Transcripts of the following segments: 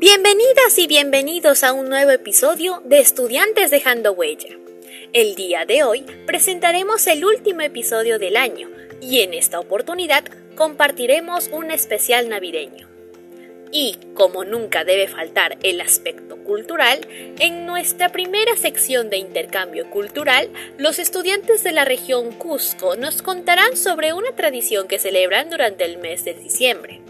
Bienvenidas y bienvenidos a un nuevo episodio de Estudiantes Dejando Huella. El día de hoy presentaremos el último episodio del año y en esta oportunidad compartiremos un especial navideño. Y, como nunca debe faltar el aspecto cultural, en nuestra primera sección de intercambio cultural, los estudiantes de la región Cusco nos contarán sobre una tradición que celebran durante el mes de diciembre.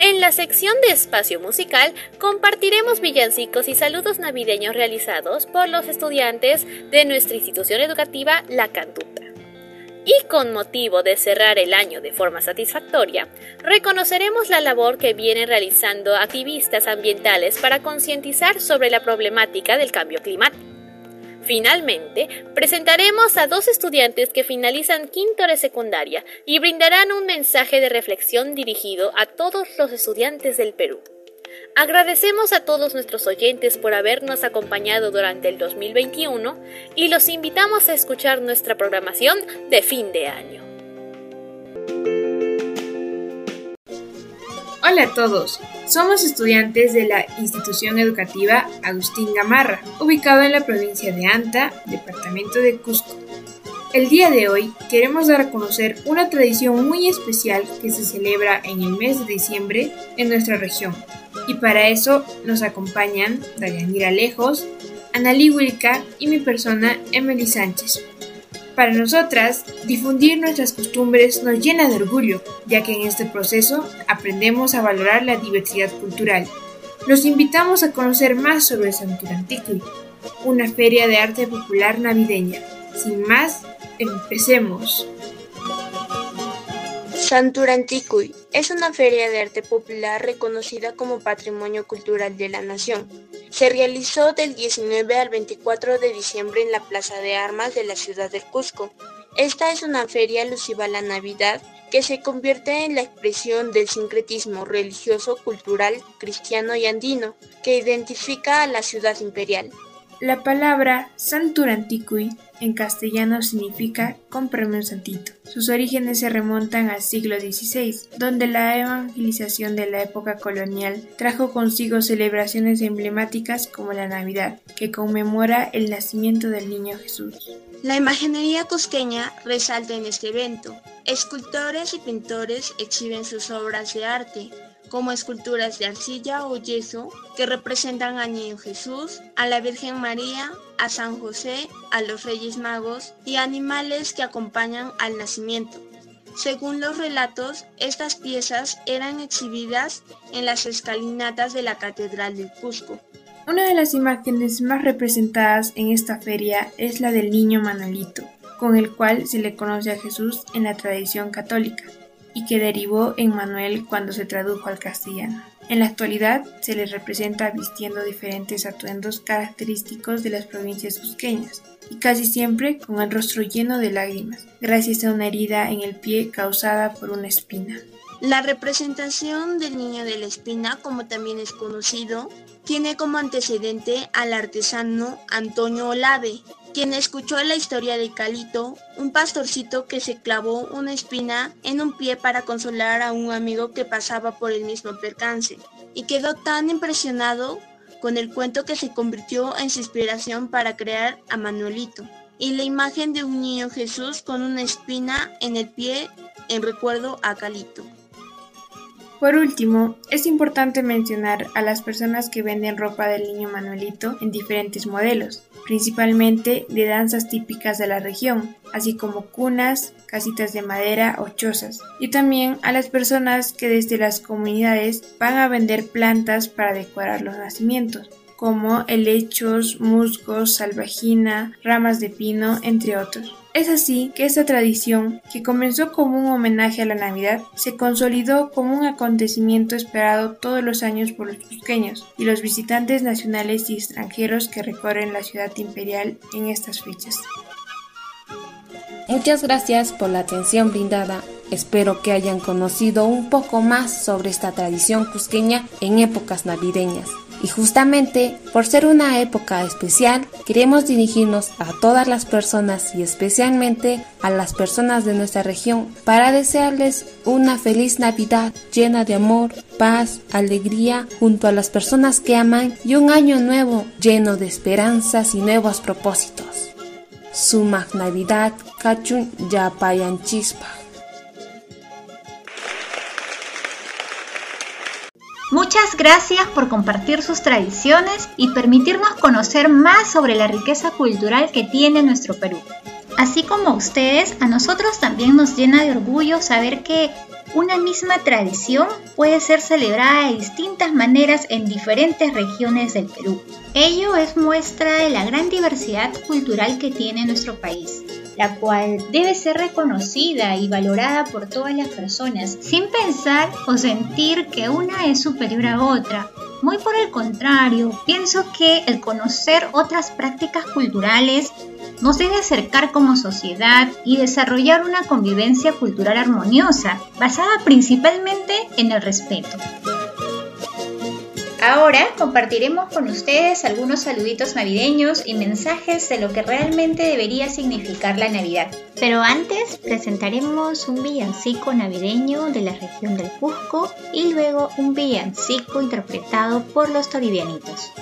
En la sección de espacio musical compartiremos villancicos y saludos navideños realizados por los estudiantes de nuestra institución educativa La Cantuta. Y con motivo de cerrar el año de forma satisfactoria, reconoceremos la labor que vienen realizando activistas ambientales para concientizar sobre la problemática del cambio climático. Finalmente, presentaremos a dos estudiantes que finalizan quinto de secundaria y brindarán un mensaje de reflexión dirigido a todos los estudiantes del Perú. Agradecemos a todos nuestros oyentes por habernos acompañado durante el 2021 y los invitamos a escuchar nuestra programación de fin de año. Hola a todos, somos estudiantes de la institución educativa Agustín Gamarra, ubicado en la provincia de Anta, departamento de Cusco. El día de hoy queremos dar a conocer una tradición muy especial que se celebra en el mes de diciembre en nuestra región, y para eso nos acompañan Dayanira Lejos, Analí Wilka y mi persona Emily Sánchez. Para nosotras, difundir nuestras costumbres nos llena de orgullo, ya que en este proceso aprendemos a valorar la diversidad cultural. Los invitamos a conocer más sobre Santuranticui, una feria de arte popular navideña. Sin más, empecemos. Santuranticui es una feria de arte popular reconocida como Patrimonio Cultural de la Nación. Se realizó del 19 al 24 de diciembre en la Plaza de Armas de la ciudad del Cusco. Esta es una feria alusiva a la Navidad que se convierte en la expresión del sincretismo religioso, cultural, cristiano y andino que identifica a la ciudad imperial. La palabra Santuranticui en castellano significa cómprame un santito. Sus orígenes se remontan al siglo XVI, donde la evangelización de la época colonial trajo consigo celebraciones emblemáticas como la Navidad, que conmemora el nacimiento del niño Jesús. La imaginería cusqueña resalta en este evento. Escultores y pintores exhiben sus obras de arte, como esculturas de arcilla o yeso que representan al Niño Jesús, a la Virgen María, a San José, a los Reyes Magos y animales que acompañan al nacimiento. Según los relatos, estas piezas eran exhibidas en las escalinatas de la Catedral del Cusco. Una de las imágenes más representadas en esta feria es la del niño Manolito, con el cual se le conoce a Jesús en la tradición católica y que derivó en Manuel cuando se tradujo al castellano. En la actualidad se le representa vistiendo diferentes atuendos característicos de las provincias cusqueñas y casi siempre con el rostro lleno de lágrimas, gracias a una herida en el pie causada por una espina. La representación del niño de la espina, como también es conocido, tiene como antecedente al artesano Antonio Olave, quien escuchó la historia de Calito, un pastorcito que se clavó una espina en un pie para consolar a un amigo que pasaba por el mismo percance, y quedó tan impresionado con el cuento que se convirtió en su inspiración para crear a Manuelito, y la imagen de un niño Jesús con una espina en el pie en recuerdo a Calito. Por último, es importante mencionar a las personas que venden ropa del niño Manuelito en diferentes modelos, principalmente de danzas típicas de la región, así como cunas, casitas de madera o chozas, y también a las personas que desde las comunidades van a vender plantas para decorar los nacimientos, como helechos, musgos, salvajina, ramas de pino, entre otros. Es así que esta tradición, que comenzó como un homenaje a la Navidad, se consolidó como un acontecimiento esperado todos los años por los cusqueños y los visitantes nacionales y extranjeros que recorren la ciudad imperial en estas fechas. Muchas gracias por la atención brindada. Espero que hayan conocido un poco más sobre esta tradición cusqueña en épocas navideñas Y justamente por ser una época especial, queremos dirigirnos a todas las personas y especialmente a las personas de nuestra región para desearles una feliz Navidad llena de amor, paz, alegría junto a las personas que aman y un año nuevo lleno de esperanzas y nuevos propósitos. Sumak Navidad Kachun Yapayan Chispa. Muchas gracias por compartir sus tradiciones y permitirnos conocer más sobre la riqueza cultural que tiene nuestro Perú. Así como a ustedes, a nosotros también nos llena de orgullo saber que una misma tradición puede ser celebrada de distintas maneras en diferentes regiones del Perú. Ello es muestra de la gran diversidad cultural que tiene nuestro país la cual debe ser reconocida y valorada por todas las personas, sin pensar o sentir que una es superior a otra. Muy por el contrario, pienso que el conocer otras prácticas culturales nos debe acercar como sociedad y desarrollar una convivencia cultural armoniosa, basada principalmente en el respeto. Ahora compartiremos con ustedes algunos saluditos navideños y mensajes de lo que realmente debería significar la Navidad. Pero antes presentaremos un villancico navideño de la región del Cusco y luego un villancico interpretado por los toribianitos.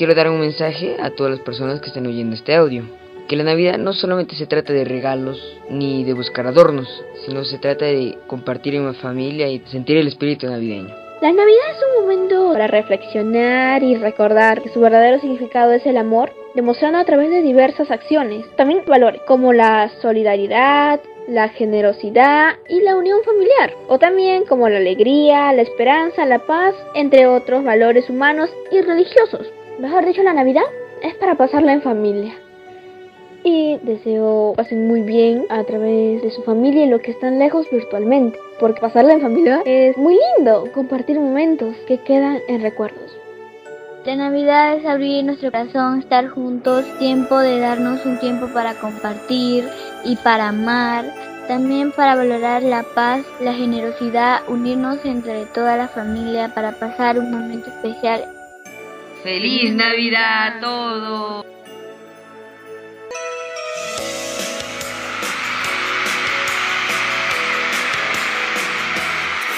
Quiero dar un mensaje a todas las personas que están oyendo este audio. Que la Navidad no solamente se trata de regalos ni de buscar adornos, sino se trata de compartir en familia y sentir el espíritu navideño. La Navidad es un momento para reflexionar y recordar que su verdadero significado es el amor, demostrando a través de diversas acciones, también valores como la solidaridad, la generosidad y la unión familiar, o también como la alegría, la esperanza, la paz, entre otros valores humanos y religiosos. Mejor dicho, la Navidad es para pasarla en familia. Y deseo pasen muy bien a través de su familia y lo que están lejos virtualmente. Porque pasarla en familia es muy lindo, compartir momentos que quedan en recuerdos. La Navidad es abrir nuestro corazón, estar juntos, tiempo de darnos un tiempo para compartir y para amar, también para valorar la paz, la generosidad, unirnos entre toda la familia para pasar un momento especial ¡Feliz Navidad a todos!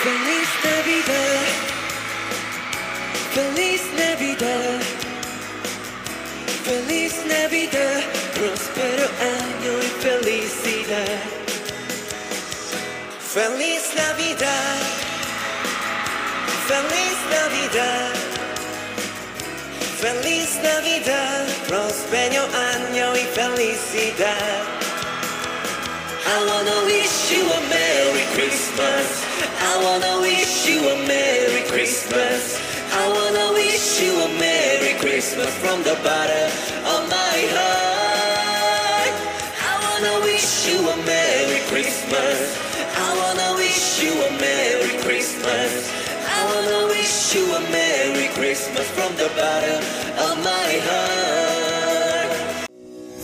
Feliz Navidad, feliz Navidad, feliz Navidad, próspero año y felicidad. Feliz Navidad, feliz Navidad. Feliz Navidad, próspero año y felicidad. I wanna wish you a Merry Christmas. I wanna wish you a Merry Christmas. I wanna wish you a Merry Christmas from the bottom of my heart. I wanna wish you a Merry Christmas. I wanna wish you a Merry Christmas. I wanna wish you a Merry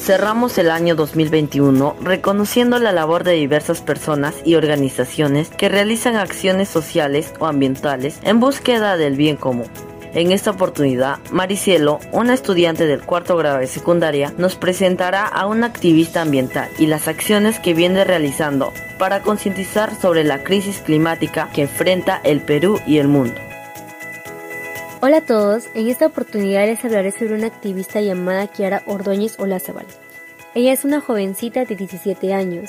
Cerramos el año 2021 reconociendo la labor de diversas personas y organizaciones que realizan acciones sociales o ambientales en búsqueda del bien común. En esta oportunidad, Maricielo, una estudiante del cuarto grado de secundaria, nos presentará a una activista ambiental y las acciones que viene realizando para concientizar sobre la crisis climática que enfrenta el Perú y el mundo. Hola a todos, en esta oportunidad les hablaré sobre una activista llamada Kiara Ordóñez Olazábal. Ella es una jovencita de 17 años.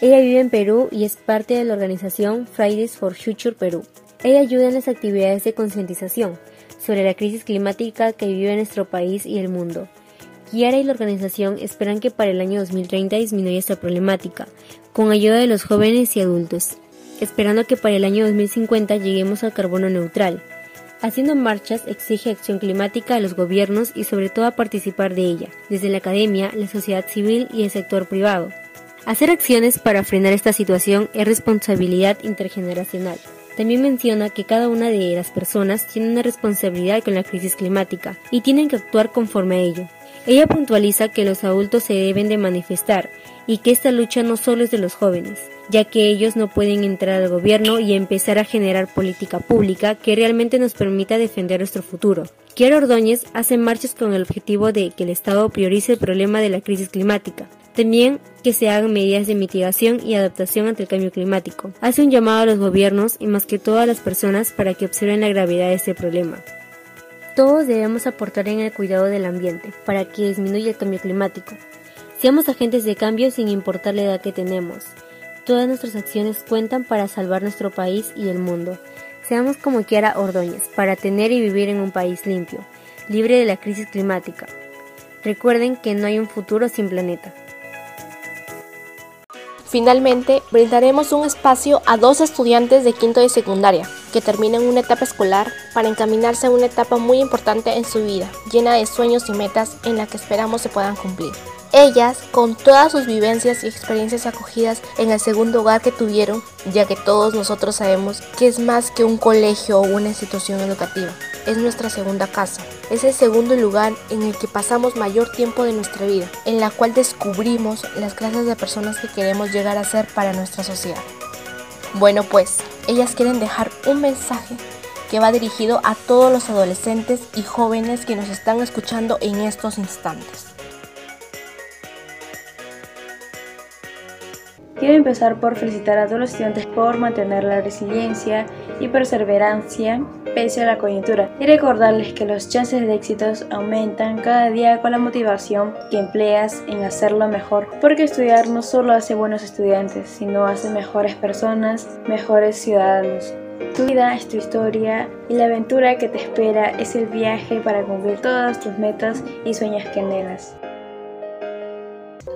Ella vive en Perú y es parte de la organización Fridays for Future Perú. Ella ayuda en las actividades de concientización sobre la crisis climática que vive nuestro país y el mundo. Kiara y la organización esperan que para el año 2030 disminuya esta problemática, con ayuda de los jóvenes y adultos, esperando que para el año 2050 lleguemos al carbono neutral. Haciendo marchas exige acción climática a los gobiernos y sobre todo a participar de ella, desde la academia, la sociedad civil y el sector privado. Hacer acciones para frenar esta situación es responsabilidad intergeneracional. También menciona que cada una de las personas tiene una responsabilidad con la crisis climática y tienen que actuar conforme a ello. Ella puntualiza que los adultos se deben de manifestar y que esta lucha no solo es de los jóvenes, ya que ellos no pueden entrar al gobierno y empezar a generar política pública que realmente nos permita defender nuestro futuro. Kiara Ordóñez hace marchas con el objetivo de que el Estado priorice el problema de la crisis climática, también que se hagan medidas de mitigación y adaptación ante el cambio climático. Hace un llamado a los gobiernos y más que todas las personas para que observen la gravedad de este problema. Todos debemos aportar en el cuidado del ambiente para que disminuya el cambio climático. Seamos agentes de cambio sin importar la edad que tenemos. Todas nuestras acciones cuentan para salvar nuestro país y el mundo. Seamos como Kiara Ordóñez para tener y vivir en un país limpio, libre de la crisis climática. Recuerden que no hay un futuro sin planeta. Finalmente, brindaremos un espacio a dos estudiantes de quinto de secundaria que terminan una etapa escolar para encaminarse a una etapa muy importante en su vida, llena de sueños y metas en la que esperamos se puedan cumplir. Ellas, con todas sus vivencias y experiencias acogidas en el segundo hogar que tuvieron, ya que todos nosotros sabemos que es más que un colegio o una institución educativa, es nuestra segunda casa. Es el segundo lugar en el que pasamos mayor tiempo de nuestra vida, en la cual descubrimos las clases de personas que queremos llegar a ser para nuestra sociedad. Bueno pues, ellas quieren dejar un mensaje que va dirigido a todos los adolescentes y jóvenes que nos están escuchando en estos instantes. Quiero empezar por felicitar a todos los estudiantes por mantener la resiliencia y perseverancia pese a la coyuntura y recordarles que los chances de éxitos aumentan cada día con la motivación que empleas en hacerlo mejor, porque estudiar no solo hace buenos estudiantes, sino hace mejores personas, mejores ciudadanos. Tu vida es tu historia y la aventura que te espera es el viaje para cumplir todas tus metas y sueños que anhelas.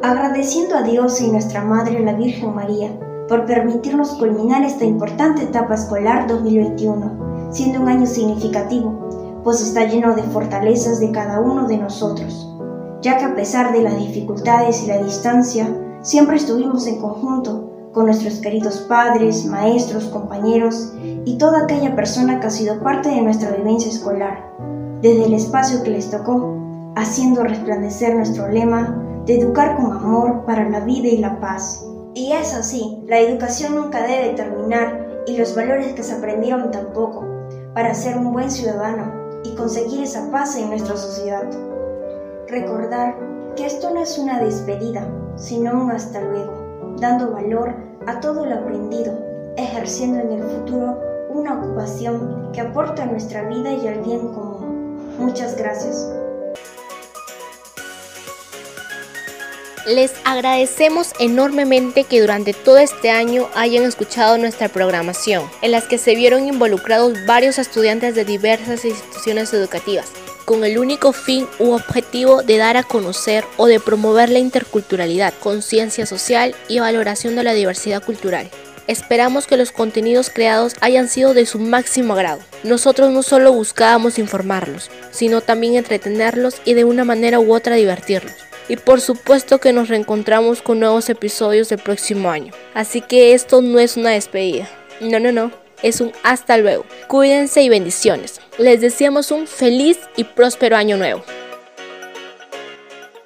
Agradeciendo a Dios y nuestra Madre la Virgen María por permitirnos culminar esta importante etapa escolar 2021, siendo un año significativo, pues está lleno de fortalezas de cada uno de nosotros, ya que a pesar de las dificultades y la distancia, siempre estuvimos en conjunto con nuestros queridos padres, maestros, compañeros y toda aquella persona que ha sido parte de nuestra vivencia escolar, desde el espacio que les tocó, haciendo resplandecer nuestro lema de educar con amor para la vida y la paz. Y es así, la educación nunca debe terminar y los valores que se aprendieron tampoco, para ser un buen ciudadano y conseguir esa paz en nuestra sociedad. Recordar que esto no es una despedida, sino un hasta luego, dando valor a todo lo aprendido, ejerciendo en el futuro una ocupación que aporta a nuestra vida y al bien común. Muchas gracias. Les agradecemos enormemente que durante todo este año hayan escuchado nuestra programación, en las que se vieron involucrados varios estudiantes de diversas instituciones educativas. con el único fin u objetivo de dar a conocer o de promover la interculturalidad, conciencia social y valoración de la diversidad cultural. Esperamos que los contenidos creados hayan sido de su máximo agrado. Nosotros no solo buscábamos informarlos, sino también entretenerlos y de una manera u otra divertirlos. Y por supuesto que nos reencontramos con nuevos episodios el próximo año. Así que esto no es una despedida. No, no, no. Es un hasta luego. Cuídense y bendiciones. Les deseamos un feliz y próspero año nuevo.